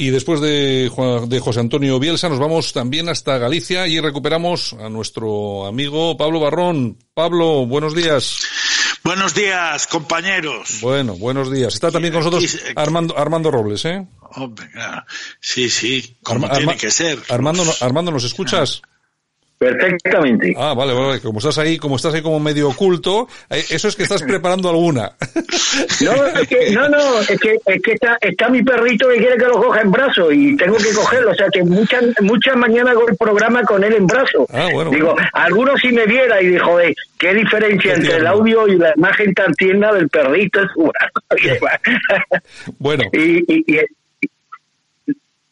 Y después de, de José Antonio Bielsa nos vamos también hasta Galicia y recuperamos a nuestro amigo Pablo Barrón. Pablo, buenos días. Buenos días, compañeros. Bueno, buenos días. Está también con nosotros Armando, Armando Robles, ¿eh? Hombre, sí, sí, como tiene que ser. Armando, Armando, ¿nos escuchas? Perfectamente. Ah, vale, vale. Como estás ahí, como estás ahí como medio oculto, eh, eso es que estás preparando alguna. No, es que, no, no, es que, es que está, está mi perrito que quiere que lo coja en brazo y tengo que cogerlo. O sea, que muchas, muchas mañanas hago el programa con él en brazo. Ah, bueno. Digo, algunos si me viera y dijo, joder, qué diferencia entre el audio y la imagen tan tierna del perrito en su brazo. bueno. y, y,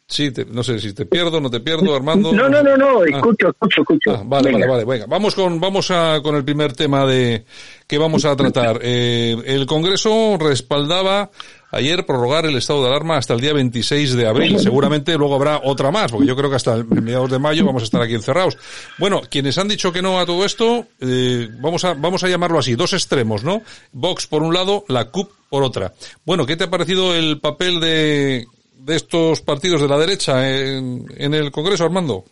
Sí, no sé si te pierdo, no te pierdo, Armando. No, no, no, no, ah. escucho, escucho, escucho. Ah, vale, vale, vale, venga. Vamos con, vamos a, con el primer tema de, que vamos a tratar. Eh, el Congreso respaldaba ayer prorrogar el estado de alarma hasta el día 26 de abril. Seguramente luego habrá otra más, porque yo creo que hasta el mediados de mayo vamos a estar aquí encerrados. Bueno, quienes han dicho que no a todo esto, eh, vamos a, vamos a llamarlo así, dos extremos, ¿no? Vox por un lado, la CUP por otra. Bueno, ¿qué te ha parecido el papel de, de estos partidos de la derecha en, en el Congreso, Armando?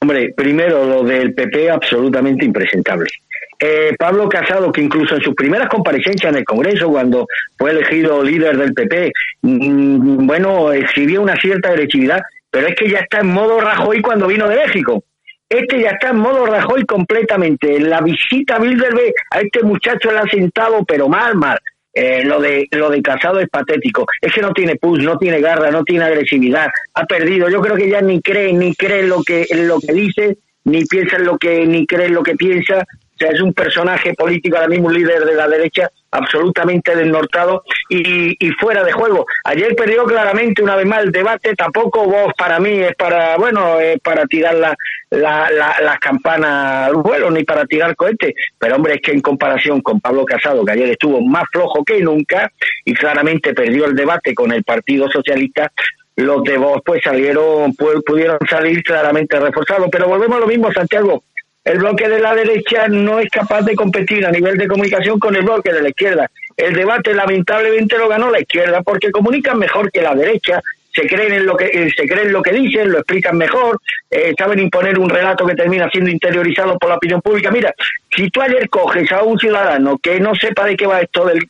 Hombre, primero lo del PP absolutamente impresentable. Eh, Pablo Casado, que incluso en sus primeras comparecencias en el Congreso, cuando fue elegido líder del PP, mm, bueno, exhibió una cierta agresividad, pero es que ya está en modo Rajoy cuando vino de México. Este ya está en modo Rajoy completamente. La visita a Bilderberg a este muchacho le ha sentado, pero mal, mal. Eh, lo de lo de Casado es patético. Es que no tiene push, no tiene garra, no tiene agresividad. Ha perdido. Yo creo que ya ni cree, ni cree lo que lo que dice, ni piensa en lo que ni cree en lo que piensa. O sea, es un personaje político, ahora mismo un líder de la derecha, absolutamente desnortado y, y, fuera de juego. Ayer perdió claramente una vez más el debate, tampoco vos para mí es para, bueno, es para tirar la, la, las campanas al vuelo ni para tirar cohetes, pero hombre, es que en comparación con Pablo Casado, que ayer estuvo más flojo que nunca y claramente perdió el debate con el Partido Socialista, los de vos pues salieron, pudieron salir claramente reforzados, pero volvemos a lo mismo, Santiago, el bloque de la derecha no es capaz de competir a nivel de comunicación con el bloque de la izquierda. El debate lamentablemente lo ganó la izquierda porque comunican mejor que la derecha, se creen en lo que eh, se creen lo que dicen, lo explican mejor, eh, saben imponer un relato que termina siendo interiorizado por la opinión pública. Mira, si tú ayer coges a un ciudadano que no sepa de qué va esto del,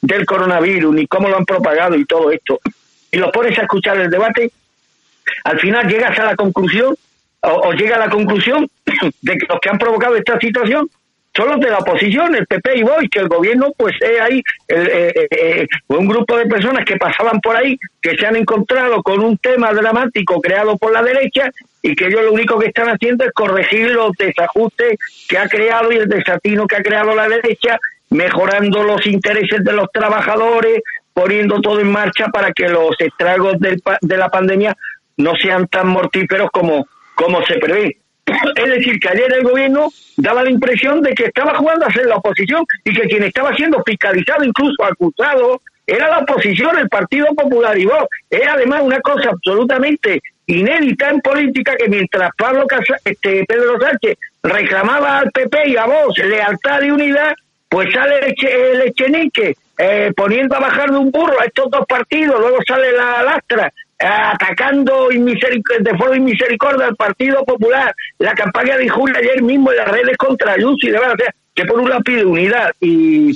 del coronavirus ni cómo lo han propagado y todo esto y lo pones a escuchar el debate, al final llegas a la conclusión o, llega a la conclusión de que los que han provocado esta situación son los de la oposición, el PP y Vox, que el gobierno pues es ahí eh, eh, eh, un grupo de personas que pasaban por ahí, que se han encontrado con un tema dramático creado por la derecha y que ellos lo único que están haciendo es corregir los desajustes que ha creado y el desatino que ha creado la derecha, mejorando los intereses de los trabajadores, poniendo todo en marcha para que los estragos de la pandemia no sean tan mortíferos como como se prevé. Es decir, que ayer el gobierno daba la impresión de que estaba jugando a ser la oposición y que quien estaba siendo fiscalizado, incluso acusado, era la oposición, el Partido Popular y vos. Es además una cosa absolutamente inédita en política que mientras Pablo este, Pedro Sánchez reclamaba al PP y a vos lealtad y unidad, pues sale el, Echenique eh, poniendo a bajar de un burro a estos dos partidos, luego sale la lastra atacando de forma inmisericordia al Partido Popular, la campaña de Julio ayer mismo en las redes contra Ayuso y de verdad, o sea, que por un lado pide unidad y,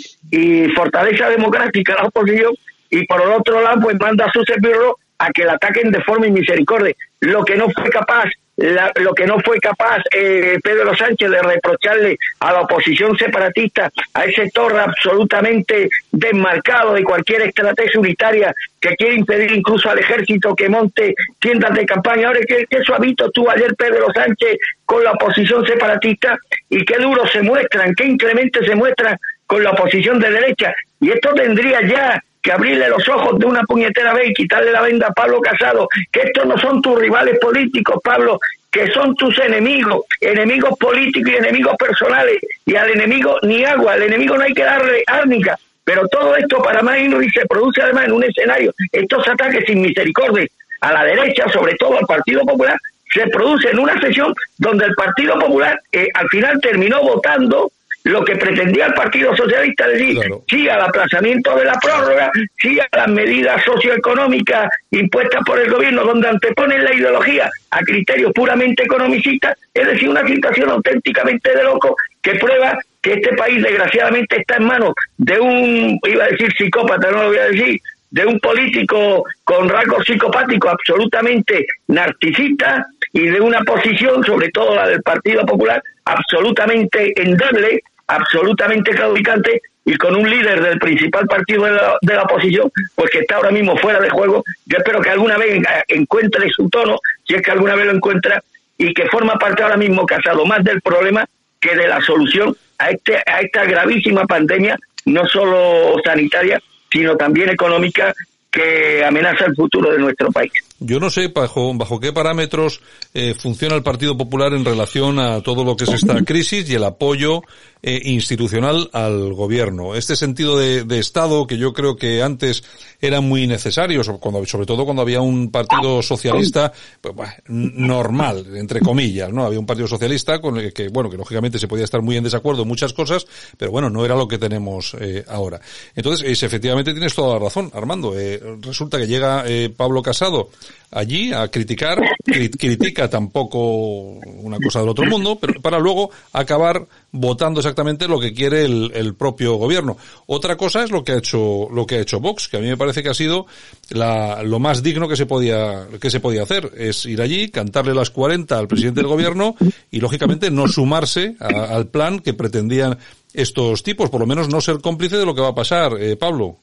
fortaleza democrática a la oposición y por el otro lado pues manda a sus servidores a que la ataquen de forma inmisericordia. Lo que no fue capaz lo que no fue capaz eh, Pedro Sánchez de reprocharle a la oposición separatista, a ese sector absolutamente desmarcado de cualquier estrategia unitaria que quiere impedir incluso al ejército que monte tiendas de campaña. Ahora, ¿qué, qué suavito tuvo ayer Pedro Sánchez con la oposición separatista y qué duro se muestran, qué incremente se muestran con la oposición de derecha. Y esto tendría ya que abrirle los ojos de una puñetera vez y quitarle la venda a Pablo Casado, que estos no son tus rivales políticos, Pablo, que son tus enemigos, enemigos políticos y enemigos personales, y al enemigo ni agua, al enemigo no hay que darle árnica, pero todo esto para más y se produce además en un escenario, estos ataques sin misericordia a la derecha, sobre todo al Partido Popular, se produce en una sesión donde el Partido Popular eh, al final terminó votando lo que pretendía el Partido Socialista, decir sí al aplazamiento de la prórroga, sí a las medidas socioeconómicas impuestas por el gobierno, donde anteponen la ideología a criterios puramente economicistas, es decir, una situación auténticamente de loco que prueba que este país desgraciadamente está en manos de un, iba a decir psicópata, no lo voy a decir, de un político con rasgos psicopáticos absolutamente narcisista y de una posición, sobre todo la del Partido Popular, absolutamente endeble, absolutamente claudicante y con un líder del principal partido de la, de la, oposición, pues que está ahora mismo fuera de juego. Yo espero que alguna vez encuentre su tono, si es que alguna vez lo encuentra, y que forma parte ahora mismo casado más del problema que de la solución a, este, a esta gravísima pandemia, no solo sanitaria, sino también económica que amenaza el futuro de nuestro país. Yo no sé bajo, bajo qué parámetros eh, funciona el Partido Popular en relación a todo lo que es esta crisis y el apoyo eh, institucional al gobierno. Este sentido de, de, Estado que yo creo que antes era muy necesario, cuando, sobre todo cuando había un partido socialista pues, normal, entre comillas, ¿no? Había un partido socialista con el que, bueno, que lógicamente se podía estar muy en desacuerdo en muchas cosas, pero bueno, no era lo que tenemos eh, ahora. Entonces, es, efectivamente tienes toda la razón, Armando. resulta que llega Pablo Casado allí a criticar, critica tampoco una cosa del otro mundo, pero para luego acabar votando exactamente lo que quiere el, propio gobierno. Otra cosa es lo que ha hecho lo que ha hecho Vox, que a mí me parece que ha sido la, lo más digno que se podía que se podía hacer, es ir allí, cantarle las 40 al presidente del gobierno y lógicamente no sumarse al plan que pretendían estos tipos, por lo menos no ser cómplice de lo que va a pasar, eh, Pablo.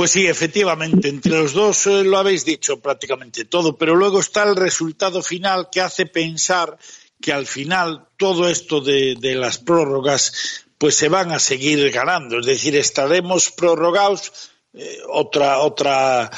Pues sí, efectivamente, entre los dos eh, lo habéis dicho prácticamente todo, pero luego está el resultado final que hace pensar que al final todo esto de, las prórrogas pues se van a seguir ganando, es decir, estaremos prorrogados eh, otra otra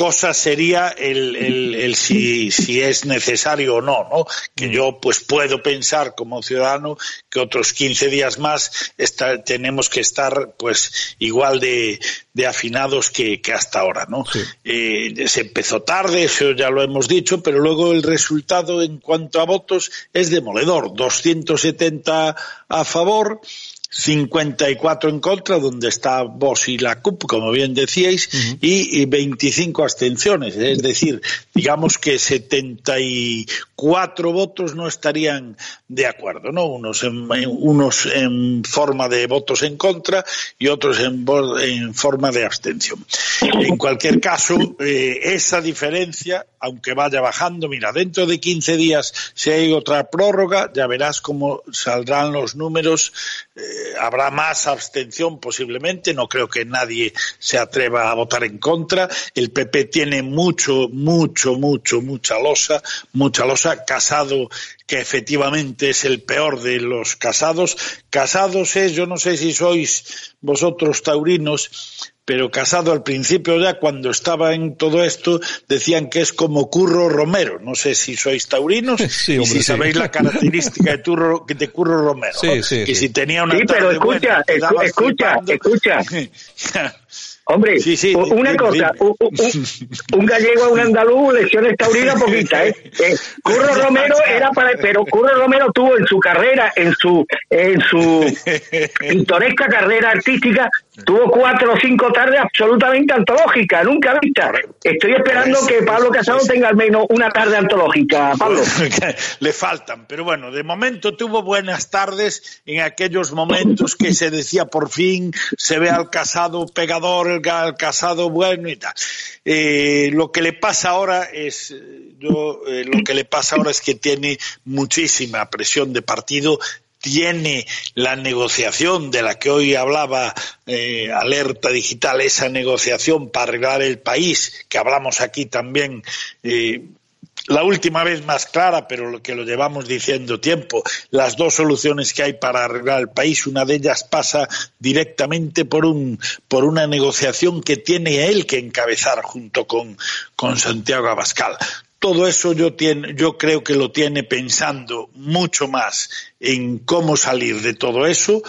cosa sería el, el, el si, si, es necesario o no, ¿no? Que yo pues puedo pensar como ciudadano que otros 15 días más está, tenemos que estar pues igual de, de afinados que, que, hasta ahora, ¿no? Sí. Eh, se empezó tarde, eso ya lo hemos dicho, pero luego el resultado en cuanto a votos es demoledor, 270 a favor, 54 en contra, donde está Vos y la CUP, como bien decíais, uh -huh. y, y 25 abstenciones. Es decir, digamos que 74 votos no estarían de acuerdo, ¿no? Unos en, forma de votos en contra y otros en, en forma de abstención. En cualquier caso, eh, esa diferencia, aunque vaya bajando, mira, dentro de 15 días, si hay otra prórroga, ya verás cómo saldrán los números. Eh, habrá más abstención posiblemente, no creo que nadie se atreva a votar en contra. El PP tiene mucho, mucho, mucho, mucha losa, mucha losa. Casado, que efectivamente es el peor de los casados. Casados es, yo no sé si sois vosotros taurinos, pero Casado al principio ya cuando estaba en todo esto decían que es como Curro Romero. No sé si sois taurinos sí, hombre, y si sí. sabéis la característica de, Turro, de Curro Romero. Sí, ¿no? sí, que si tenía una sí, pero escucha, buena, escucha, escucha. Hombre, sí, sí, una dime, cosa, dime. Un, un, un, gallego a un andaluz, lecciones taurinas poquita, ¿eh? eh Curro Romero era para, pero Curro Romero tuvo en su carrera, en su, en su pintoresca carrera artística, tuvo cuatro o cinco tardes absolutamente antológicas, nunca vistas. Estoy esperando pues, que Pablo Casado pues, tenga al menos una tarde antológica, Pablo. Le faltan, pero bueno, de momento tuvo buenas tardes en aquellos momentos que se decía por fin se ve al casado pegador, el casado bueno y tal. Eh, lo que le pasa ahora es, eh, lo que le pasa ahora es que tiene muchísima presión de partido, tiene la negociación de la que hoy hablaba eh, Alerta Digital, esa negociación para arreglar el país, que hablamos aquí también. La última vez más clara, pero lo que lo llevamos diciendo tiempo, las dos soluciones que hay para arreglar el país, una de ellas pasa directamente por un por una negociación que tiene él que encabezar junto con, con Santiago Abascal. Todo eso yo, tiene, yo creo que lo tiene pensando mucho más en cómo salir de todo eso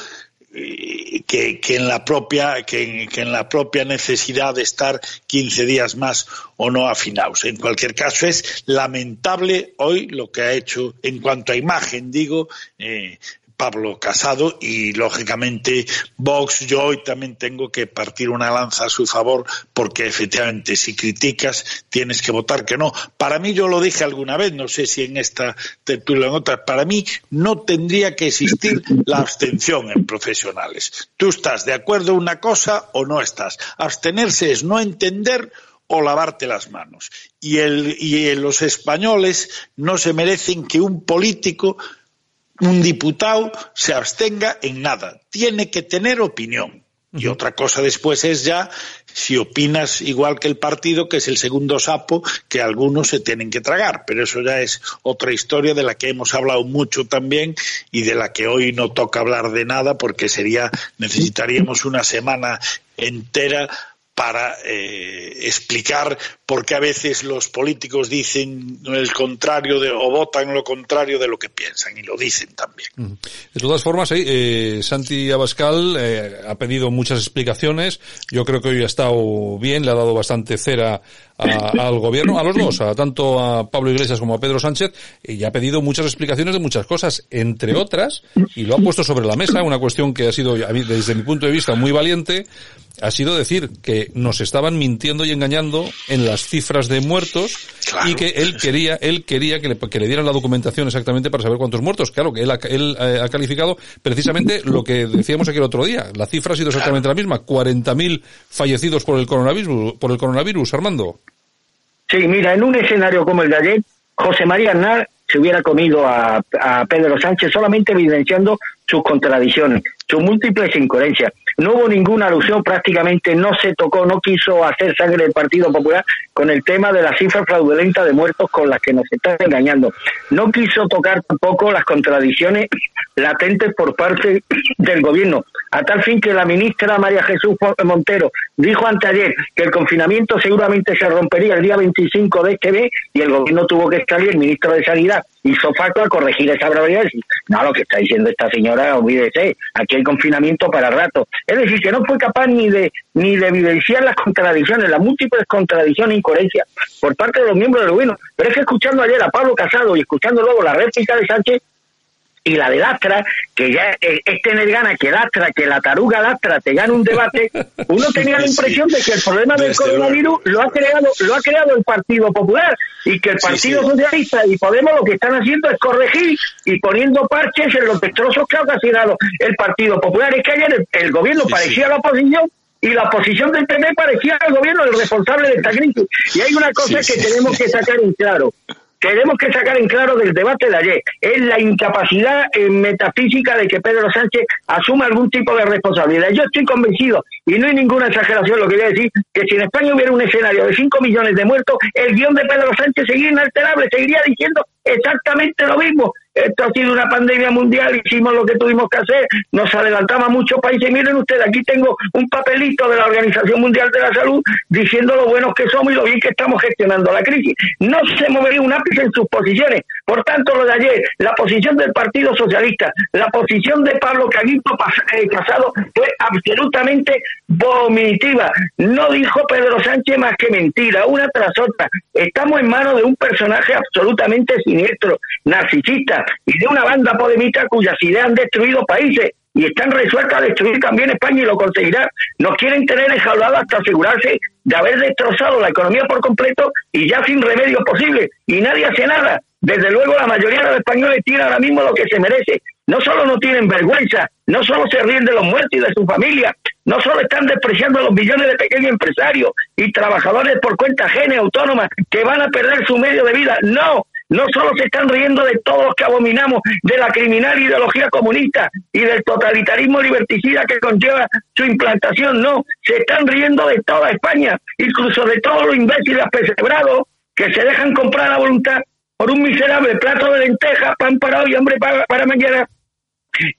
que, que, en la propia que, que, en la propia necesidad de estar 15 días más o no afinados. En cualquier caso es lamentable hoy lo que ha hecho en cuanto a imagen, digo, eh, Pablo Casado y lógicamente Vox yo hoy también tengo que partir una lanza a su favor porque efectivamente si criticas tienes que votar que no. Para mí yo lo dije alguna vez, no sé si en esta tertulia o en otras, para mí no tendría que existir la abstención en profesionales. Tú estás de acuerdo en una cosa o no estás. Abstenerse es no entender o lavarte las manos. Y, el, y los españoles no se merecen que un político un diputado se abstenga en nada. Tiene que tener opinión. Y otra cosa después es ya si opinas igual que el partido, que es el segundo sapo que algunos se tienen que tragar. Pero eso ya es otra historia de la que hemos hablado mucho también y de la que hoy no toca hablar de nada porque sería, necesitaríamos una semana entera para eh, explicar por qué a veces los políticos dicen el contrario de, o votan lo contrario de lo que piensan y lo dicen también. De todas formas, eh, Santi Abascal eh, ha pedido muchas explicaciones. Yo creo que hoy ha estado bien, le ha dado bastante cera al gobierno, a los dos, a tanto a Pablo Iglesias como a Pedro Sánchez, y ha pedido muchas explicaciones de muchas cosas, entre otras, y lo ha puesto sobre la mesa, una cuestión que ha sido, desde mi punto de vista, muy valiente, ha sido decir que nos estaban mintiendo y engañando en las cifras de muertos y que él quería, él quería que le, que le, dieran la documentación exactamente para saber cuántos muertos. Claro que él, ha, él eh, ha calificado precisamente lo que decíamos aquí el otro día. La cifra ha sido exactamente la misma. 40.000 fallecidos por el coronavirus, por el coronavirus, Armando. Sí, mira, en un escenario como el de ayer, José María Aznar se hubiera comido a, a Pedro Sánchez solamente evidenciando sus contradicciones, sus múltiples incoherencias. No hubo ninguna alusión, prácticamente no se tocó, no quiso hacer sangre del Partido Popular con el tema de la cifra fraudulenta de muertos con las que nos están engañando. No quiso tocar tampoco las contradicciones latentes por parte del gobierno, a tal fin que la ministra María Jesús Montero dijo anteayer que el confinamiento seguramente se rompería el día 25 de este mes y el gobierno tuvo que salir, el ministro de Sanidad hizo falta a corregir esa bravedad. No, lo que está diciendo esta señora, olvídese, aquí hay confinamiento para rato. Es decir, que no fue capaz ni de ni de evidenciar las contradicciones, las múltiples contradicciones e incoherencias por parte de los miembros del gobierno. Pero es que escuchando ayer a Pablo Casado y escuchando luego la réplica de Sánchez, y la de Lastra, que ya es tener ganas que Lastra, que la taruga Lastra te gane un debate, uno tenía la impresión de que el problema del coronavirus lo ha creado, lo ha creado el Partido Popular y que el Partido Socialista y Podemos lo que están haciendo es corregir y poniendo parches en los destrozos que ha ocasionado el Partido Popular. Es que ayer el, gobierno parecía la oposición y la oposición del PP parecía el gobierno el responsable de esta crisis. Y hay una cosa que tenemos que sacar en claro tenemos que sacar en claro del debate de ayer es la incapacidad eh, metafísica de que Pedro Sánchez asuma algún tipo de responsabilidad. Yo estoy convencido, y no hay ninguna exageración lo que voy a decir, que si en España hubiera un escenario de 5 millones de muertos, el guion de Pedro Sánchez seguiría inalterable, seguiría diciendo exactamente lo mismo. Esto ha sido una pandemia mundial, hicimos lo que tuvimos que hacer, nos adelantamos a muchos países. Miren ustedes, aquí tengo un papelito de la Organización Mundial de la Salud diciendo lo buenos que somos y lo bien que estamos gestionando la crisis. No se movería un ápice en sus posiciones. Por tanto, lo de ayer, la posición del Partido Socialista, la posición de Pablo Caguito eh, Casado fue absolutamente vomitiva. No dijo Pedro Sánchez más que mentira, una tras otra. Estamos en manos de un personaje absolutamente siniestro, narcisista y de una banda podemita cuyas ideas han destruido países y están resueltas a destruir también España y lo conseguirán. Nos quieren tener enjaulados hasta asegurarse de haber destrozado la economía por completo y ya sin remedio posible. Y nadie hace nada. Desde luego la mayoría de los españoles tienen ahora mismo lo que se merece. No solo no tienen vergüenza, no solo se ríen de los muertos y de su familia, no solo están despreciando a los millones de pequeños empresarios y trabajadores por cuenta ajena autónoma que van a perder su medio de vida, no, no solo se están riendo de todos los que abominamos de la criminal ideología comunista y del totalitarismo liberticida que conlleva su implantación, no, se están riendo de toda España, incluso de todos los imbéciles apesebrados que se dejan comprar a voluntad por un miserable plato de lentejas, pan para hoy, hambre para, para mañana,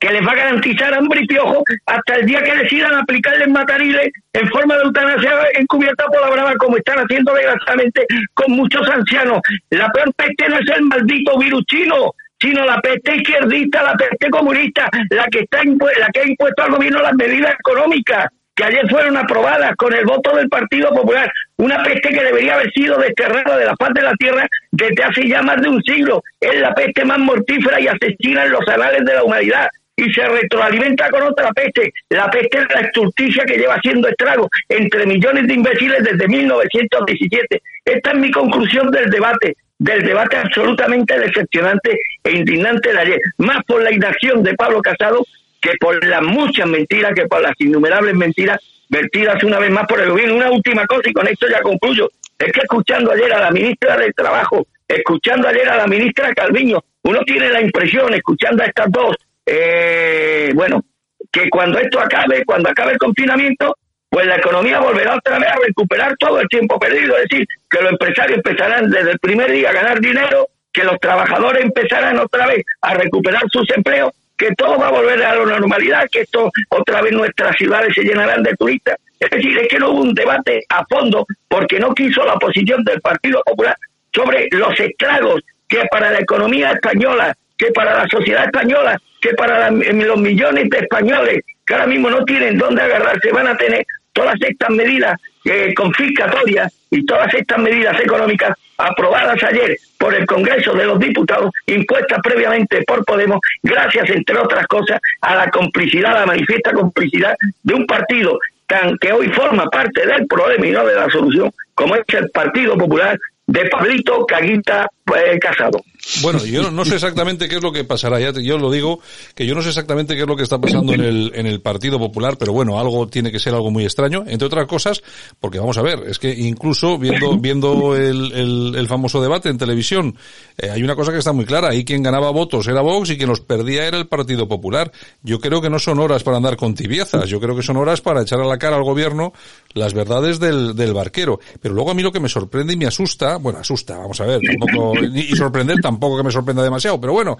que les va a garantizar hambre y piojo hasta el día que decidan aplicarles matariles en forma de eutanasia encubierta por la brava, como están haciendo desgraciadamente con muchos ancianos. La peor peste no es el maldito virus chino, sino la peste izquierdista, la peste comunista, la que está la que ha impuesto al gobierno las medidas económicas que ayer fueron aprobadas con el voto del Partido Popular, una peste que debería haber sido desterrada de la faz de la tierra desde hace ya más de un siglo. Es la peste más mortífera y asesina en los anales de la humanidad. y se retroalimenta con otra peste, la peste de la estulticia que lleva haciendo estragos entre millones de imbéciles desde 1917. Esta es mi conclusión del debate, del debate absolutamente decepcionante e indignante de ayer, más por la inacción de Pablo Casado que por las muchas mentiras, que por las innumerables mentiras vertidas una vez más por el gobierno. Una última cosa y con esto ya concluyo. Es que escuchando ayer a la ministra del Trabajo, escuchando ayer a la ministra Calviño, uno tiene la impresión, escuchando a estas dos, eh, bueno, que cuando esto acabe, cuando acabe el confinamiento, pues la economía volverá otra vez a recuperar todo el tiempo perdido. Es decir, que los empresarios empezarán desde el primer día a ganar dinero, que los trabajadores empezarán otra vez a recuperar sus empleos que todo va a volver a la normalidad, que esto otra vez nuestras ciudades se llenarán de turistas. Es decir, es que no hubo un debate a fondo porque no quiso la oposición del Partido Popular sobre los estragos que para la economía española, que para la sociedad española, que para los millones de españoles que ahora mismo no tienen dónde agarrarse, van a tener todas estas medidas eh, confiscatorias y todas estas medidas económicas aprobadas ayer por el Congreso de los Diputados, impuestas previamente por Podemos, gracias, entre otras cosas, a la complicidad, a la manifiesta complicidad de un partido tan que hoy forma parte del problema y no de la solución, como es el Partido Popular de Pablito Caguita eh, Casado. Bueno, yo no sé exactamente qué es lo que pasará. Ya yo lo digo, que yo no sé exactamente qué es lo que está pasando en el, en el Partido Popular, pero bueno, algo tiene que ser algo muy extraño, entre otras cosas, porque vamos a ver, es que incluso viendo, viendo el, el, el famoso debate en televisión, eh, hay una cosa que está muy clara, ahí quien ganaba votos era Vox y quien los perdía era el Partido Popular. Yo creo que no son horas para andar con tibiezas, yo creo que son horas para echar a la cara al gobierno las verdades del, del barquero. Pero luego a mí lo que me sorprende y me asusta, bueno, asusta, vamos a ver, tampoco, y sorprender tampoco que me sorprenda demasiado, pero bueno,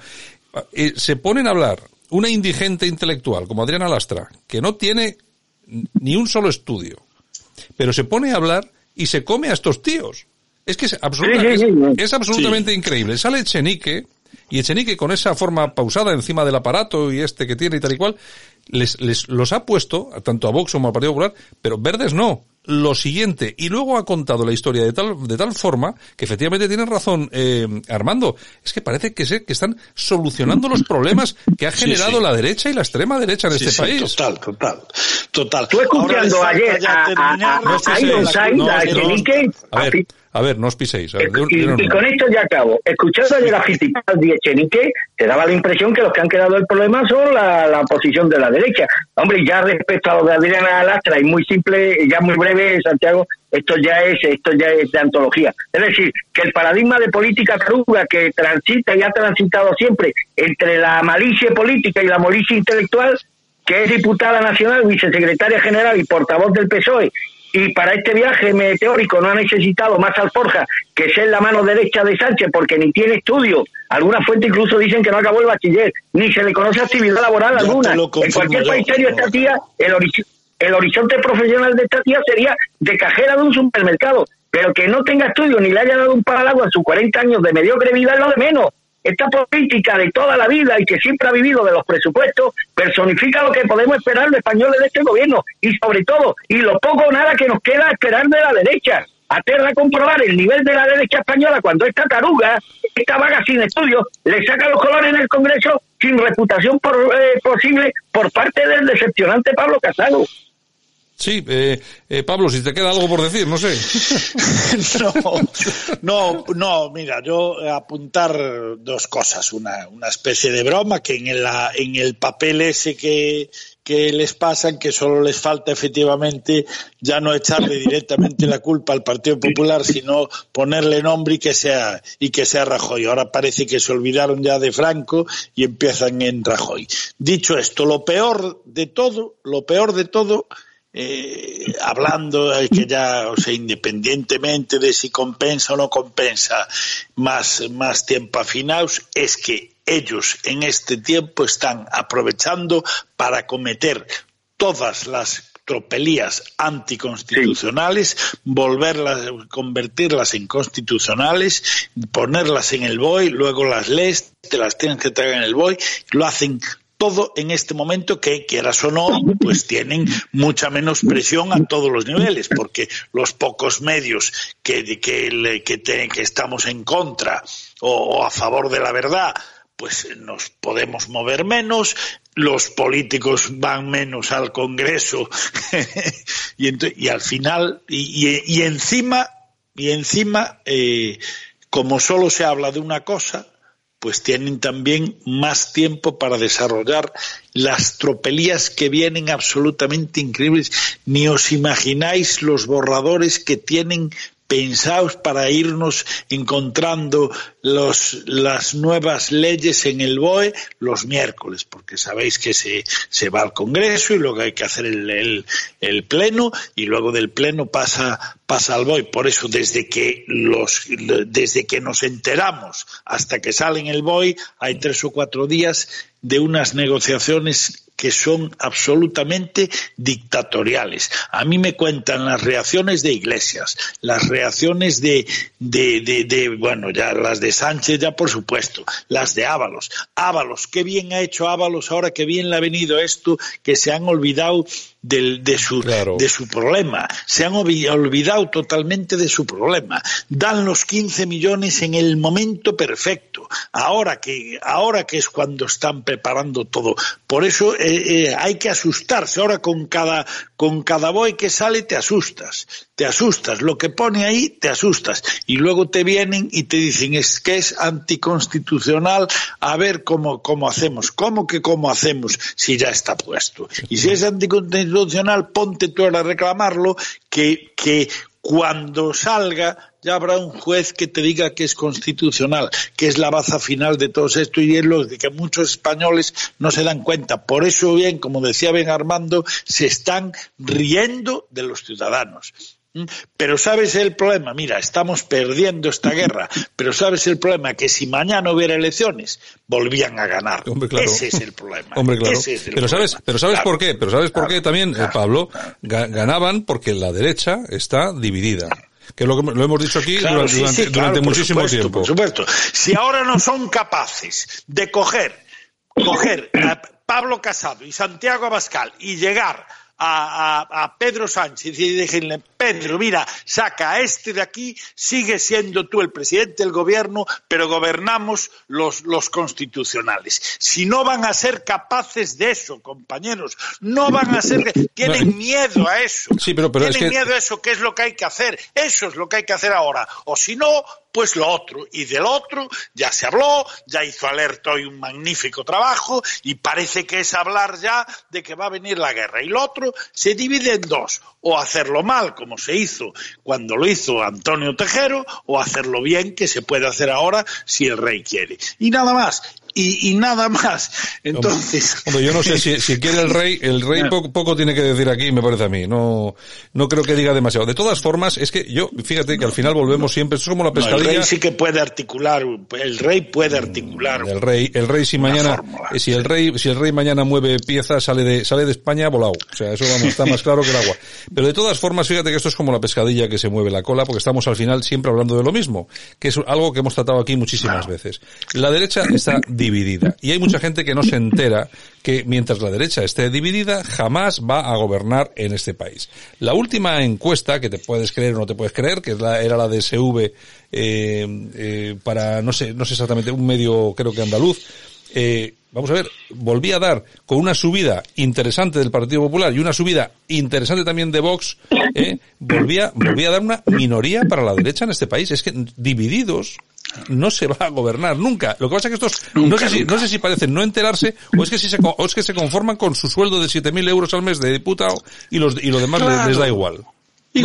eh, se ponen a hablar una indigente intelectual como Adriana Lastra, que no tiene ni un solo estudio, pero se pone a hablar y se come a estos tíos. Es que es, absolutamente, es, absolutamente increíble. Sale Echenique, y Echenique con esa forma pausada encima del aparato y este que tiene y tal y cual, les, les los ha puesto, tanto a Vox como al Partido Popular, pero verdes no lo siguiente. Y luego ha contado la historia de tal de tal forma que efectivamente tiene razón eh, Armando. Es que parece que sé que están solucionando los problemas que ha generado la derecha y la extrema derecha en este país. total total total. Tú escuchando ayer a, a, a, a, ver a ver, no os piséis. y, con esto ya acabo. Escuchando ayer a Fittipaldi y Echenique, te daba la impresión que los que han quedado el problema son la, la posición de la derecha. Hombre, ya respecto a lo de Adriana Lastra, y muy simple, ya muy breve, Santiago, esto ya es esto ya es de antología. Es decir, que el paradigma de política taruga que transita y ha transitado siempre entre la malicia política y la malicia intelectual, que es diputada nacional, vicesecretaria general y portavoz del PSOE, y para este viaje meteórico no ha necesitado más alforja que ser la mano derecha de Sánchez porque ni tiene estudio. Algunas fuentes incluso dicen que no acabó el bachiller, ni se le conoce actividad laboral alguna. En cualquier país serio esta tía, el, el horizonte profesional de esta tía sería de cajera de un supermercado, pero que no tenga estudio ni le haya dado un agua a sus 40 años de mediocre vida es lo de menos esta política de toda la vida y que siempre ha vivido de los presupuestos personifica lo que podemos esperar los españoles de este gobierno y sobre todo, y lo poco o nada que nos queda esperar de la derecha. Aterra comprobar el nivel de la derecha española cuando esta taruga, esta vaga sin estudios, le saca los colores en el Congreso sin reputación por, eh, posible por parte del decepcionante Pablo Casado. Sí, eh, eh, Pablo, si te queda algo por decir, no sé. no, no, no, mira, yo apuntar dos cosas. Una, una especie de broma que en, el, en el papel ese que, que les pasan, que solo les falta efectivamente ya no echarle directamente la culpa al Partido Popular, sino ponerle nombre y que sea, y que sea Rajoy. Ahora parece que se olvidaron ya de Franco y empiezan en Rajoy. Dicho esto, lo peor de todo, lo peor de todo eh, hablando que ya, o sea, independientemente de si compensa o no compensa más, más tiempo afinados, es que ellos en este tiempo están aprovechando para cometer todas las tropelías anticonstitucionales, volverlas, convertirlas en constitucionales, ponerlas en el BOE, luego las lees, te las tienes que traer en el BOE, lo hacen todo en este momento que, quieras o no, pues tienen mucha menos presión a todos los niveles, porque los pocos medios que, que, que, que estamos en contra o, a favor de la verdad, pues nos podemos mover menos, los políticos van menos al Congreso y, y, al final, y, y encima, y encima eh, como solo se habla de una cosa, pues tienen también más tiempo para desarrollar las tropelías que vienen absolutamente increíbles. Ni os imagináis los borradores que tienen pensados para irnos encontrando las nuevas leyes en el BOE los miércoles, porque sabéis que se, se va al Congreso y luego hay que hacer el, el, el, Pleno y luego del Pleno pasa, pasa al BOE. Por eso, desde que, los, desde que nos enteramos hasta que sale en el BOE, hay tres o cuatro días de unas negociaciones que son absolutamente dictatoriales. A mí me cuentan las reacciones de Iglesias, las reacciones de, de, de, de, bueno, ya las de Sánchez, ya por supuesto, las de Ábalos. Ábalos, qué bien ha hecho Ábalos ahora, qué bien le ha venido esto, que se han olvidado del, de, su, claro. de su problema. Se han olvidado totalmente de su problema. Dan los 15 millones en el momento perfecto. Ahora que, ahora que es cuando están preparando todo. Por eso eh, eh, hay que asustarse. Ahora con cada, con cada boy que sale te asustas. Te asustas. Lo que pone ahí te asustas. Y luego te vienen y te dicen es que es anticonstitucional. A ver cómo, cómo hacemos. ¿Cómo que cómo hacemos si ya está puesto? Y si es anticonstitucional constitucional, ponte tú a reclamarlo, que, que cuando salga ya habrá un juez que te diga que es constitucional, que es la baza final de todo esto y es lo que muchos españoles no se dan cuenta. Por eso bien, como decía Ben Armando, se están riendo de los ciudadanos. Pero sabes el problema, mira, estamos perdiendo esta guerra, pero sabes el problema, que si mañana hubiera elecciones, volvían a ganar. Hombre, claro. Ese es el problema. Hombre, claro. Es el pero problema. sabes, pero sabes Claro. por qué, pero sabes por qué también, eh, Pablo, ganaban porque la derecha está dividida. Que es lo que lo hemos dicho aquí Claro, durante, sí, durante- sí, claro, durante muchísimo supuesto, tiempo. Por supuesto. Si ahora no son capaces de coger, coger a Pablo Casado y Santiago Abascal y llegar a, a- a Pedro Sánchez y decirle, Pedro, mira, saca a este de aquí, sigue siendo tú el presidente del gobierno, pero gobernamos los, los constitucionales. Si no van a ser capaces de eso, compañeros, no van a ser, tienen miedo a eso. Sí, pero- pero es tienen que- miedo a eso, ¿qué es lo que hay que hacer? Eso es lo que hay que hacer ahora. O si no, pues lo otro. Y del otro ya se habló, ya hizo Alerta hoy un magnífico trabajo y parece que es hablar ya de que va a venir la guerra. Y lo otro se divide en dos. O hacerlo mal, como se hizo cuando lo hizo Antonio Tejero, o hacerlo bien, que se puede hacer ahora si el rey quiere. Y nada más. Y, y nada más. Entonces. Hombre, yo no sé si, si quiere el rey, el rey poco, poco tiene que decir aquí, me parece a mí. No, no creo que diga demasiado. De todas formas, es que yo, fíjate que al final volvemos siempre, esto es como la No, el pescadilla. rey sí que puede articular, el rey puede articular. El rey, el rey si mañana, fórmula, eh, si el rey, si el rey mañana mueve piezas, sale de, sale de España volado. O sea, eso vamos, está más claro que el agua. Pero de todas formas, fíjate que esto es como la pescadilla que se mueve la cola, porque estamos al final siempre hablando de lo mismo, que es algo que hemos tratado aquí muchísimas veces. La derecha está dividida y hay mucha gente que no se entera que mientras la derecha esté dividida, jamás va a gobernar en este país. La última encuesta, que te puedes creer o no te puedes creer, que era la de SV, eh, eh, para, no sé, no sé exactamente, un medio creo que andaluz, eh, vamos a ver, volvía a dar con una subida interesante del Partido Popular y una subida interesante también de Vox, eh, volvía, volvía a dar una minoría para la derecha en este país. Es que divididos no se va a gobernar nunca. Lo que pasa es que estos, no sé si, no sé si parecen no enterarse o es que si se, o es que se conforman con su sueldo de 7.000 euros al mes de diputado y los, y lo demás les- Claro. les da igual. No.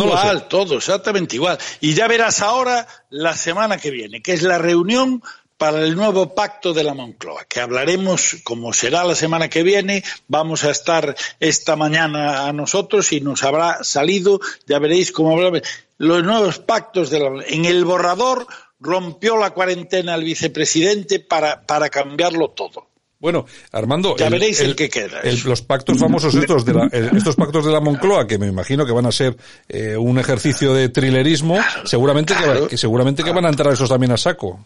Igual, todo, exactamente igual. Y ya verás ahora la semana que viene, que es la reunión para el nuevo pacto de la Moncloa, que hablaremos, como será la semana que viene, vamos a estar esta mañana a nosotros y nos habrá salido, ya veréis cómo habrá, los nuevos pactos de la, en el borrador rompió la cuarentena el vicepresidente para, para cambiarlo todo. Bueno, Armando, Ya veréis el que queda, el- los pactos famosos estos de la, estos pactos de la Moncloa, que me imagino que van a ser eh, un ejercicio de trilerismo, seguramente claro. que seguramente que van a entrar esos también a saco.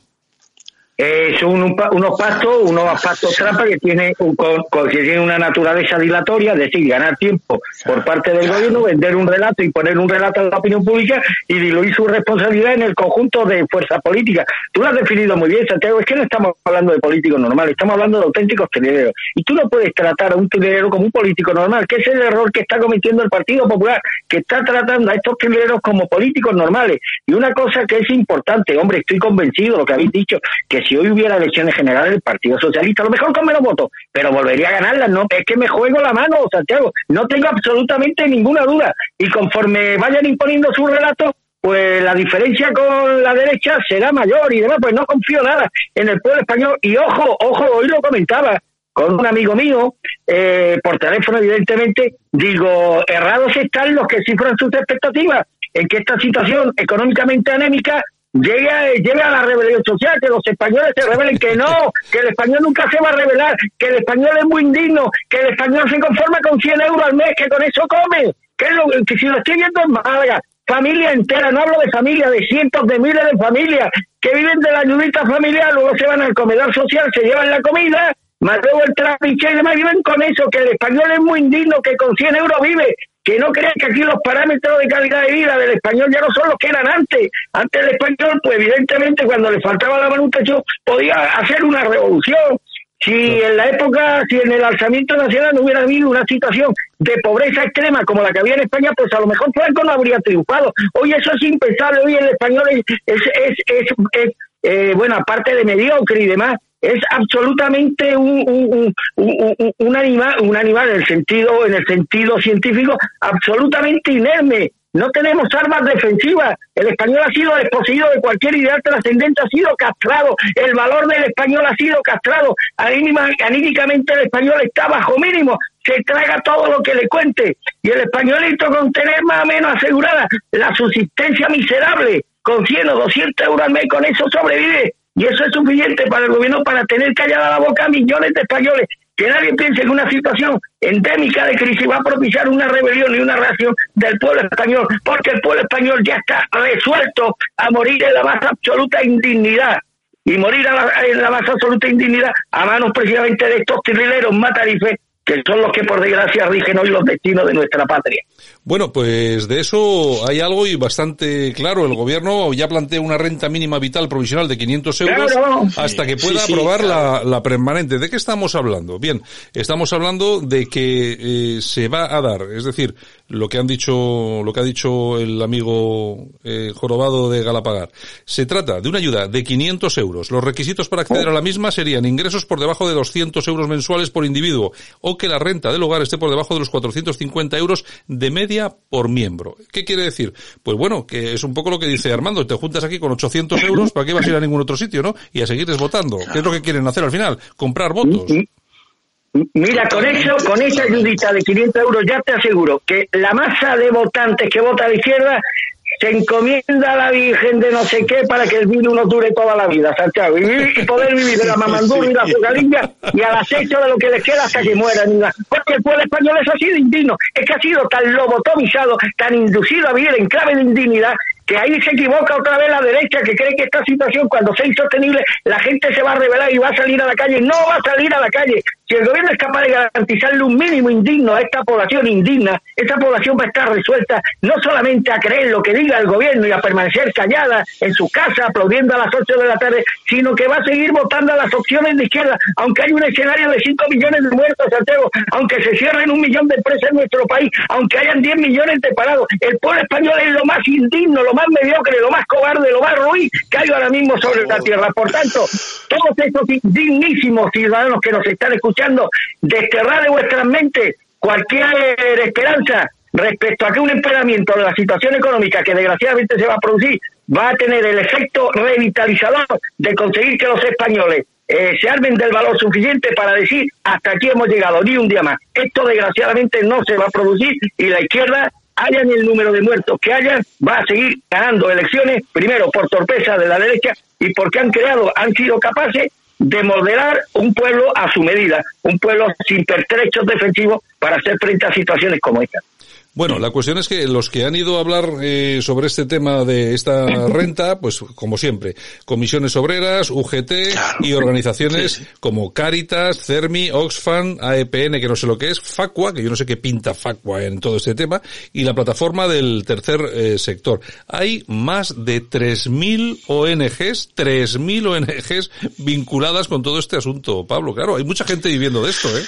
Eh, son unos pactos, unos pactos trampa que tienen, que una naturaleza dilatoria, es decir, ganar tiempo por parte del gobierno, vender un relato y poner un relato a la opinión pública y diluir su responsabilidad en el conjunto de fuerzas políticas. Tú lo has definido muy bien, Santiago, es que no estamos hablando de políticos normales, estamos hablando de auténticos trileros. Y tú no puedes tratar a un trilero como un político normal, que es el error que está cometiendo el Partido Popular, que está tratando a estos trileros como políticos normales. Y una cosa que es importante, hombre, estoy convencido de lo que habéis dicho, que si hoy hubiera elecciones generales del Partido Socialista, a lo mejor con menos votos, pero volvería a ganarlas, no, es que me juego la mano, Santiago, no tengo absolutamente ninguna duda. Y conforme vayan imponiendo su relato, pues la diferencia con la derecha será mayor y demás, pues no confío nada en el pueblo español. Y ojo, ojo, hoy lo comentaba con un amigo mío, eh, por teléfono evidentemente, digo, errados están los que cifran sus expectativas en que esta situación económicamente anémica llegue, a la rebelión social, que los españoles se rebelen, que no, que el español nunca se va a rebelar, que el español es muy indigno, que el español se conforma con 100 euros al mes, que con eso come, que, lo, que si lo estoy viendo en Málaga, familia entera, no hablo de familia, de cientos de miles de familias que viven de la ayudita familiar, luego se van al comedor social, se llevan la comida, más luego el trapiche y demás, viven con eso, que el español es muy indigno, que con 100 euros vive, que no crean que aquí los parámetros de calidad de vida del español ya no son los que eran antes. Antes el español, pues evidentemente cuando le faltaba la manutención, podía hacer una revolución. Si en la época, si en el alzamiento nacional no hubiera habido una situación de pobreza extrema como la que había en España, pues a lo mejor Franco no habría triunfado. Hoy eso es impensable, hoy el español es, es, es, es eh, bueno, aparte de mediocre y demás, es absolutamente un, un, un, animal, un animal en el sentido, en el sentido científico, absolutamente inerme. No tenemos armas defensivas. El español ha sido desposeído de cualquier ideal trascendente, ha sido castrado. El valor del español ha sido castrado. Anímicamente el español está bajo mínimo. Se traga todo lo que le cuente. Y el españolito con tener más o menos asegurada la subsistencia miserable, con 100 o 200 euros al mes, con eso sobrevive y eso es suficiente para el gobierno para tener callada la boca a millones de españoles. Que nadie piense que una situación endémica de crisis va a propiciar una rebelión y una reacción del pueblo español, porque el pueblo español ya está resuelto a morir en la más absoluta indignidad. Y morir en la más absoluta indignidad a manos precisamente de estos trileros matarife que son los que por desgracia rigen hoy los destinos de nuestra patria. Bueno, pues de eso hay algo y bastante claro. El gobierno ya plantea una renta mínima vital provisional de 500 euros hasta que pueda aprobar la, permanente. ¿De qué estamos hablando? Bien, estamos hablando de que eh, se va a dar, es decir, lo que han dicho, lo que ha dicho el amigo eh, jorobado de Galapagar. Se trata de una ayuda de 500 euros. Los requisitos para acceder a la misma serían ingresos por debajo de 200 euros mensuales por individuo o que la renta del hogar esté por debajo de los 450 euros de media por miembro. ¿Qué quiere decir? Pues bueno, que es un poco lo que dice Armando. Te juntas aquí con 800 euros, ¿para qué vas a ir a ningún otro sitio, no? Y a seguir votando. ¿Qué es lo que quieren hacer al final? Comprar votos. Mira, con eso, con esa ayudita de 500 euros ya te aseguro que la masa de votantes que vota a la izquierda se encomienda a la Virgen de no sé qué para que el vino no dure toda la vida, Santiago, y, poder vivir de la mamandura y la fugadilla y al acecho de lo que les queda hasta que mueran. Porque el pueblo español es así de indigno, es que ha sido tan lobotomizado, tan inducido a vivir en clave de indignidad, que ahí se equivoca otra vez la derecha que cree que esta situación cuando sea insostenible la gente se va a rebelar y va a salir a la calle. No va a salir a la calle. Si el gobierno es capaz de garantizarle un mínimo indigno a esta población indigna, esta población va a estar resuelta no solamente a creer lo que diga el gobierno y a permanecer callada en su casa aplaudiendo a las 8 de la tarde, sino que va a seguir votando a las opciones de izquierda, aunque hay un escenario de 5 millones de muertos, Santiago, aunque se cierren un millón de empresas en nuestro país, aunque hayan 10 millones de parados. El pueblo español es lo más indigno, lo más mediocre, lo más cobarde, lo más ruin que hay ahora mismo sobre la tierra. Por tanto, todos estos dignísimos ciudadanos que nos están escuchando, desterrar de vuestras mentes cualquier esperanza respecto a que un empeoramiento de la situación económica que desgraciadamente se va a producir va a tener el efecto revitalizador de conseguir que los españoles eh, se armen del valor suficiente para decir hasta aquí hemos llegado, ni un día más. Esto desgraciadamente no se va a producir y la izquierda hayan el número de muertos que hayan, va a seguir ganando elecciones, primero por torpeza de la derecha y porque han creado, han sido capaces de moderar un pueblo a su medida, un pueblo sin pertrechos defensivos para hacer frente a situaciones como esta. Bueno, la cuestión es que los que han ido a hablar eh, sobre este tema de esta renta, pues como siempre, comisiones obreras, UGT y organizaciones como Caritas, CERMI, Oxfam, AEPN, que no sé lo que es, Facua, que yo no sé qué pinta Facua en todo este tema, y la plataforma del tercer eh, sector. Hay más de 3.000 ONGs, 3.000 ONGs vinculadas con todo este asunto, Pablo. Claro, hay mucha gente viviendo de esto, ¿eh?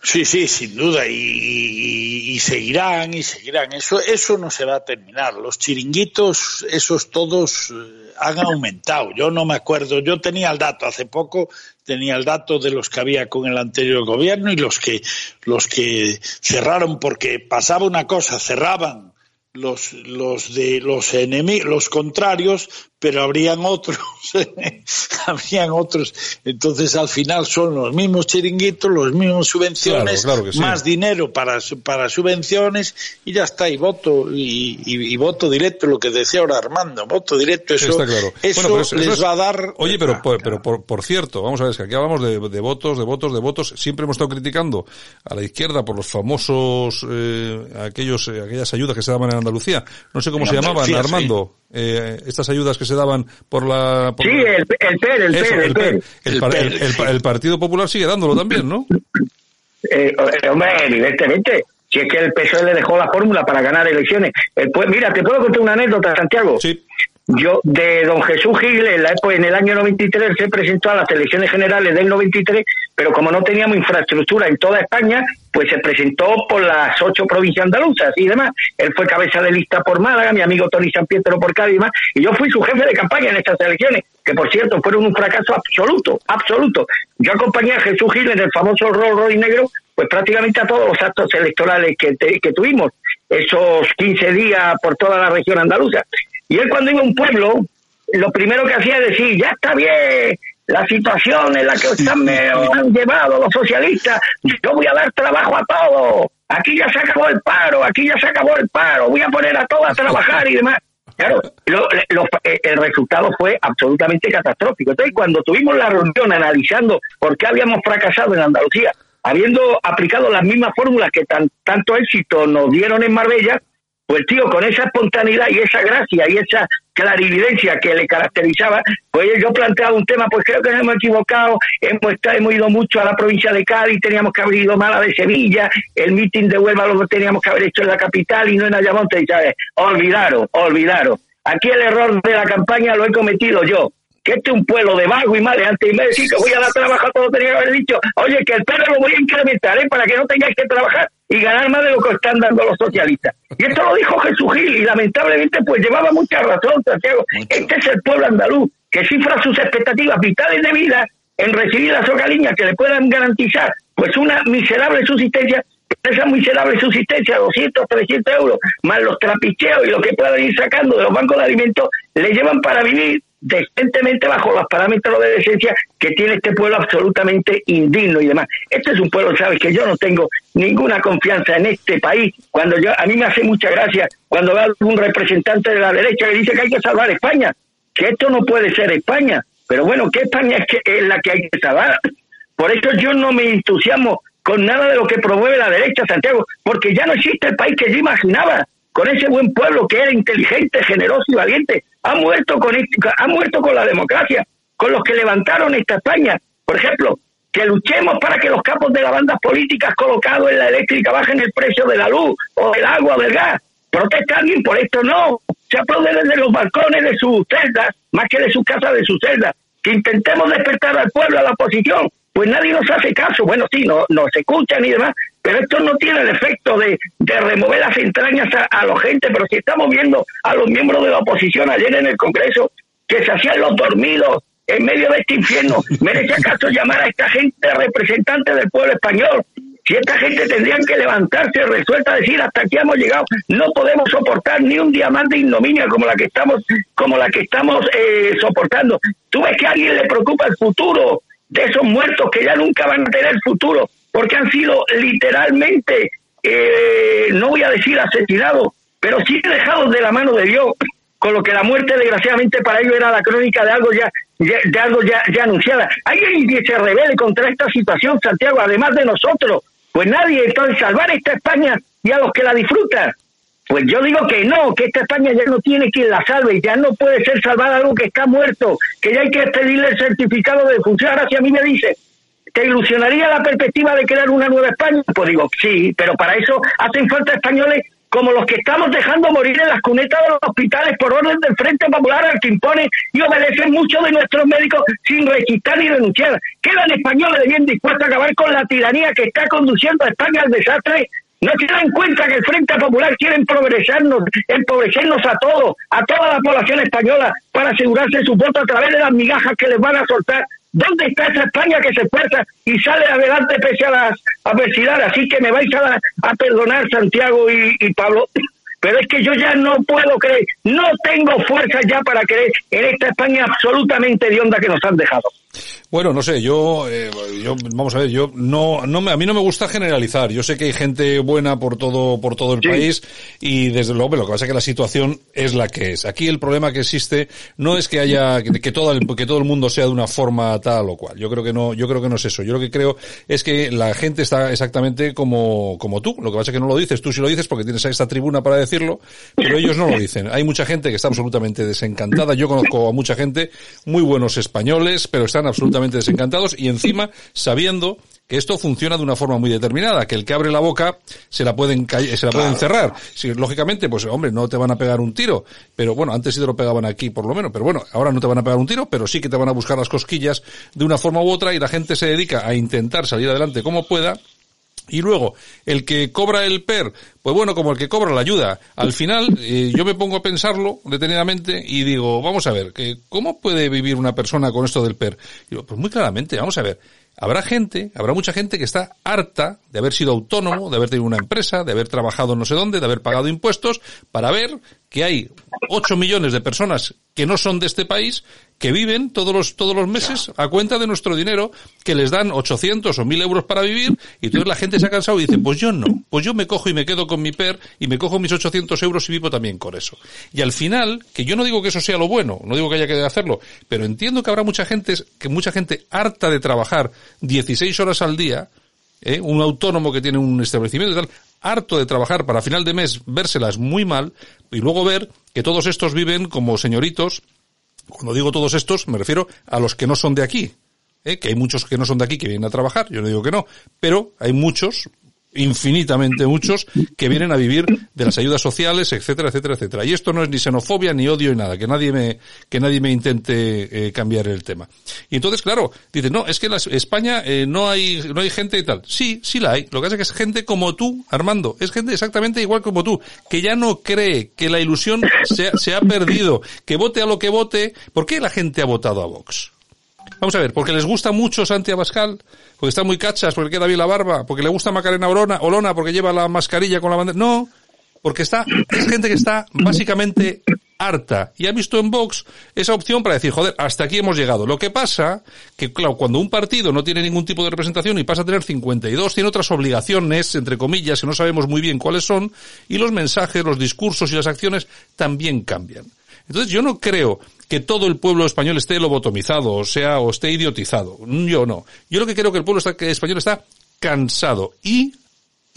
Sí, sí, sin duda, y, seguirán y seguirán. Eso, eso no se va a terminar. Los chiringuitos, esos todos eh, han aumentado. Yo no me acuerdo, yo tenía el dato hace poco, tenía el dato de los que había con el anterior gobierno y los que, los que cerraron porque pasaba una cosa, cerraban los, los de los enemigos, los contrarios, pero habrían otros, habrían otros. Entonces al final son los mismos chiringuitos, los mismos subvenciones, más dinero para, para subvenciones y ya está, y voto, y, voto directo, lo que decía ahora Armando, voto directo, eso, eso, les va a dar. Oye, pero, por, pero por, cierto, vamos a ver, es que aquí hablamos de, votos, de votos, de votos, siempre hemos estado criticando a la izquierda por los famosos, eh, aquellos, eh, aquellas ayudas que se daban en Andalucía, no sé cómo se llamaban, Armando, eh, estas ayudas que se daban por la... sí, el, el el, el, el, Partido Popular sigue dándolo también, ¿no? Eh, eh, hombre, evidentemente. Si es que el PSOE le dejó la fórmula para ganar elecciones. pues mira, te puedo contar una anécdota, Santiago. Sí. Yo, de don Jesús Gil, en, la, en el año 93 se presentó a las elecciones generales del 93, pero como no teníamos infraestructura en toda España, pues se presentó por las ocho provincias andaluzas y demás. Él fue cabeza de lista por Málaga, mi amigo Tony San Pietro por Cádiz y demás, y yo fui su jefe de campaña en estas elecciones, que por cierto fueron un fracaso absoluto, absoluto. Yo acompañé a Jesús Gil en el famoso Rolls Royce negro, pues prácticamente a todos los actos electorales que, que tuvimos, esos 15 días por toda la región andaluza. Y él cuando iba a un pueblo, lo primero que hacía es decir, ya está bien, la situación en la que están, me han llevado los socialistas, yo voy a dar trabajo a todos, aquí ya se acabó el paro, aquí ya se acabó el paro, voy a poner a todos a trabajar y demás. Claro, eh, el resultado fue absolutamente catastrófico. Entonces, cuando tuvimos la reunión analizando por qué habíamos fracasado en Andalucía, habiendo aplicado las mismas fórmulas que tan, tanto éxito nos dieron en Marbella, pues tío, con esa espontaneidad y esa gracia y esa clarividencia que le caracterizaba, pues yo planteaba un tema, pues creo que nos hemos equivocado, hemos, hemos ido mucho a la provincia de Cádiz, teníamos que haber ido mal a de Sevilla, el meeting de Huelva lo teníamos que haber hecho en la capital y no en Ayamonte, y sabes, olvidaron, olvidaron. Aquí el error de la campaña lo he cometido yo que este es un pueblo de vago y antes y me decís que voy a dar trabajo a todo, tenía que haber dicho, oye, que el perro lo voy a incrementar, ¿eh? Para que no tengáis que trabajar y ganar más de lo que están dando los socialistas. Y esto lo dijo Jesús Gil y lamentablemente pues llevaba mucha razón, Santiago. Este es el pueblo andaluz que cifra sus expectativas vitales de vida en recibir las socaliñas que le puedan garantizar pues una miserable subsistencia esa miserable subsistencia, 200, 300 euros, más los trapicheos y lo que puedan ir sacando de los bancos de alimentos, le llevan para vivir decentemente bajo los parámetros de decencia que tiene este pueblo absolutamente indigno y demás. Este es un pueblo, sabes, que yo no tengo ninguna confianza en este país. Cuando yo, a mí me hace mucha gracia cuando veo algún representante de la derecha que dice que hay que salvar España, que esto no puede ser España. Pero bueno, ¿qué España es, que, es la que hay que salvar? Por eso yo no me entusiasmo con nada de lo que promueve la derecha, Santiago, porque ya no existe el país que yo imaginaba con ese buen pueblo que era inteligente, generoso y valiente, ha muerto con ha muerto con la democracia, con los que levantaron esta España. Por ejemplo, que luchemos para que los capos de las bandas políticas colocados en la eléctrica bajen el precio de la luz o del agua o del gas. Protesta alguien por esto, no. Se aplaude desde los balcones de sus celdas, más que de su casa, de su celda. Que intentemos despertar al pueblo, a la oposición, pues nadie nos hace caso. Bueno, sí, no, nos escuchan y demás, pero esto no tiene el efecto de, remover las entrañas a, la gente. Pero si estamos viendo a los miembros de la oposición ayer en el Congreso que se hacían los dormidos en medio de este infierno, ¿merece acaso llamar a esta gente representante del pueblo español? Si esta gente tendrían que levantarse resuelta a decir hasta aquí hemos llegado, no podemos soportar ni un día más de ignominia como la que estamos, como la que estamos eh, soportando. ¿Tú ves que a alguien le preocupa el futuro de esos muertos que ya nunca van a tener futuro, porque han sido literalmente, eh, no voy a decir asesinados, pero sí dejados de la mano de Dios, con lo que la muerte desgraciadamente para ellos era la crónica de algo ya, de algo ya, anunciada. ¿Hay alguien que se revele contra esta situación, Santiago, además de nosotros? Pues nadie, entonces salvar esta España y a los que la disfrutan, Pues yo digo que no, que esta España ya no tiene quien la salve, ya no puede ser salvada algo que está muerto, que ya hay que pedirle el certificado de defunción. Ahora si a mí me dice, ¿te ilusionaría la perspectiva de crear una nueva España? Pues digo, sí, pero para eso hacen falta españoles como los que estamos dejando morir en las cunetas de los hospitales por orden del Frente Popular al que impone y obedecen muchos de nuestros médicos sin registrar ni denunciar. Quedan españoles bien dispuestos a acabar con la tiranía que está conduciendo a España al desastre no se dan cuenta que el Frente Popular quiere empobrecernos, empobrecernos a todos, a toda la población española, para asegurarse su voto a través de las migajas que les van a soltar. ¿Dónde está esa España que se esfuerza y sale adelante pese a las adversidades? Así que me vais a, perdonar, Santiago y, y Pablo, pero es que yo ya no puedo creer, no tengo fuerza ya para creer en esta España absolutamente hedionda que nos han dejado. Bueno, no sé, yo, eh, yo, vamos a ver, yo no, no me, a mí no me gusta generalizar. Yo sé que hay gente buena por todo, por todo el país y desde luego, lo que pasa es que la situación es la que es. Aquí el problema que existe no es que haya, que, que todo el, que todo el mundo sea de una forma tal o cual. Yo creo que no, yo creo que no es eso. Yo lo que creo es que la gente está exactamente como, como tú. Lo que pasa es que no lo dices. Tú sí lo dices porque tienes a esta tribuna para decirlo, pero ellos no lo dicen. Hay mucha gente que está absolutamente desencantada. Yo conozco a mucha gente, muy buenos españoles, pero están absolutamente desencantados y encima sabiendo que esto funciona de una forma muy determinada, que el que abre la boca se la pueden se la pueden cerrar. Si, lógicamente, pues hombre, no te van a pegar un tiro, pero bueno, antes sí te lo pegaban aquí por lo menos, pero bueno, ahora no te van a pegar un tiro, pero sí que te van a buscar las cosquillas de una forma u otra y la gente se dedica a intentar salir adelante como pueda y luego, el que cobra el PER, pues bueno, como el que cobra la ayuda. Al final, eh, yo me pongo a pensarlo detenidamente y digo, vamos a ver, ¿cómo puede vivir una persona con esto del PER? Y digo, pues muy claramente, vamos a ver, habrá gente, habrá mucha gente que está harta de haber sido autónomo, de haber tenido una empresa, de haber trabajado no sé dónde, de haber pagado impuestos, para ver que hay 8 millones de personas que no son de este país, que viven todos los, todos los meses a cuenta de nuestro dinero, que les dan 800 o 1000 euros para vivir, y entonces la gente se ha cansado y dice, pues yo no, pues yo me cojo y me quedo con mi PER y me cojo mis 800 euros y vivo también con eso. Y al final, que yo no digo que eso sea lo bueno, no digo que haya que hacerlo, pero entiendo que habrá mucha gente, que mucha gente harta de trabajar 16 horas al día, ¿eh? un autónomo que tiene un establecimiento y tal, harto de trabajar para final de mes vérselas muy mal y luego ver que todos estos viven como señoritos. Cuando digo todos estos, me refiero a los que no son de aquí. ¿eh? Que hay muchos que no son de aquí que vienen a trabajar, yo no digo que no, pero hay muchos, infinitamente muchos que vienen a vivir de las ayudas sociales, etcétera, etcétera, etcétera. Y esto no es ni xenofobia ni odio ni nada, que nadie me que nadie me intente eh, cambiar el tema. Y entonces, claro, dice, no, es que en España eh, no hay no hay gente y tal. Sí, sí la hay. Lo que pasa es que es gente como tú, Armando, es gente exactamente igual como tú, que ya no cree que la ilusión se, se ha perdido, que vote a lo que vote. ¿Por qué la gente ha votado a Vox? Vamos a ver, porque les gusta mucho Santi Abascal, porque está muy cachas, porque queda bien la barba, porque le gusta Macarena Olona, Olona, porque lleva la mascarilla con la bandera. No, porque está, es gente que está básicamente harta y ha visto en Vox esa opción para decir, joder, hasta aquí hemos llegado. Lo que pasa que, claro, cuando un partido no tiene ningún tipo de representación y pasa a tener 52, tiene otras obligaciones, entre comillas, que no sabemos muy bien cuáles son, y los mensajes, los discursos y las acciones también cambian. Entonces yo no creo que todo el pueblo español esté lobotomizado, o sea, o esté idiotizado. Yo no. Yo lo que creo que el pueblo español está cansado y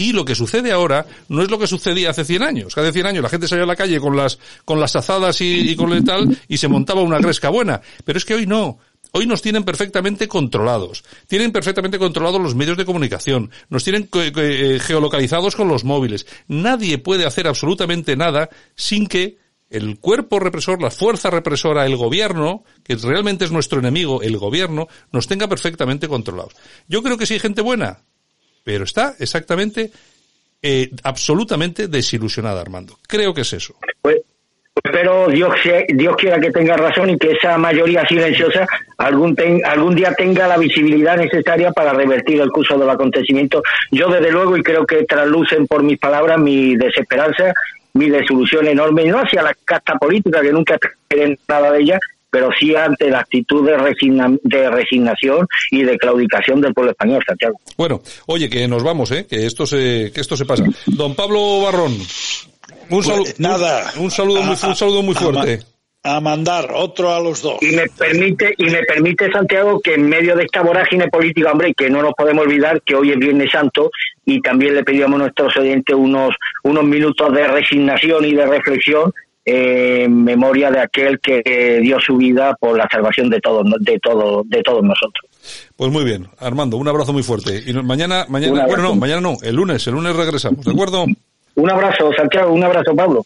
y lo que sucede ahora no es lo que sucedía hace 100 años. Hace 100 años la gente salía a la calle con las, con las azadas y, con el tal y se montaba una gresca buena. Pero es que hoy no. Hoy nos tienen perfectamente controlados. Tienen perfectamente controlados los medios de comunicación. Nos tienen eh, geolocalizados con los móviles. Nadie puede hacer absolutamente nada sin que el cuerpo represor, la fuerza represora, el gobierno, que realmente es nuestro enemigo, el gobierno, nos tenga perfectamente controlados. Yo creo que sí hay gente buena, pero está exactamente, eh, absolutamente desilusionada, Armando. Creo que es eso. Pues, espero Dios, Dios quiera que tenga razón y que esa mayoría silenciosa algún, algún día tenga la visibilidad necesaria para revertir el curso del acontecimiento. Yo desde luego, y creo que traslucen por mis palabras mi desesperanza mi desilusión enorme, no hacia la casta política, que nunca esperé nada de ella, pero sí ante la actitud de, de resignación y de claudicación del pueblo español, Santiago. Bueno, oye, que nos vamos, ¿eh? que esto se, que esto se pasa. Don Pablo Barrón, un, pues, saludo, nada. Un, saludo muy, un saludo muy fuerte. A mandar otro a los dos. Y me permite, y me permite Santiago que en medio de esta vorágine política, hombre, que no nos podemos olvidar que hoy es Viernes Santo y también le pedíamos a nuestros oyentes unos, unos minutos de resignación y de reflexión en memoria de aquel que dio su vida por la salvación de todos, de todos, de todos nosotros. Pues muy bien, Armando, un abrazo muy fuerte. Y mañana, mañana, bueno, no, mañana no, el lunes, el lunes regresamos, ¿de acuerdo? Un abrazo, Santiago, un abrazo, Pablo.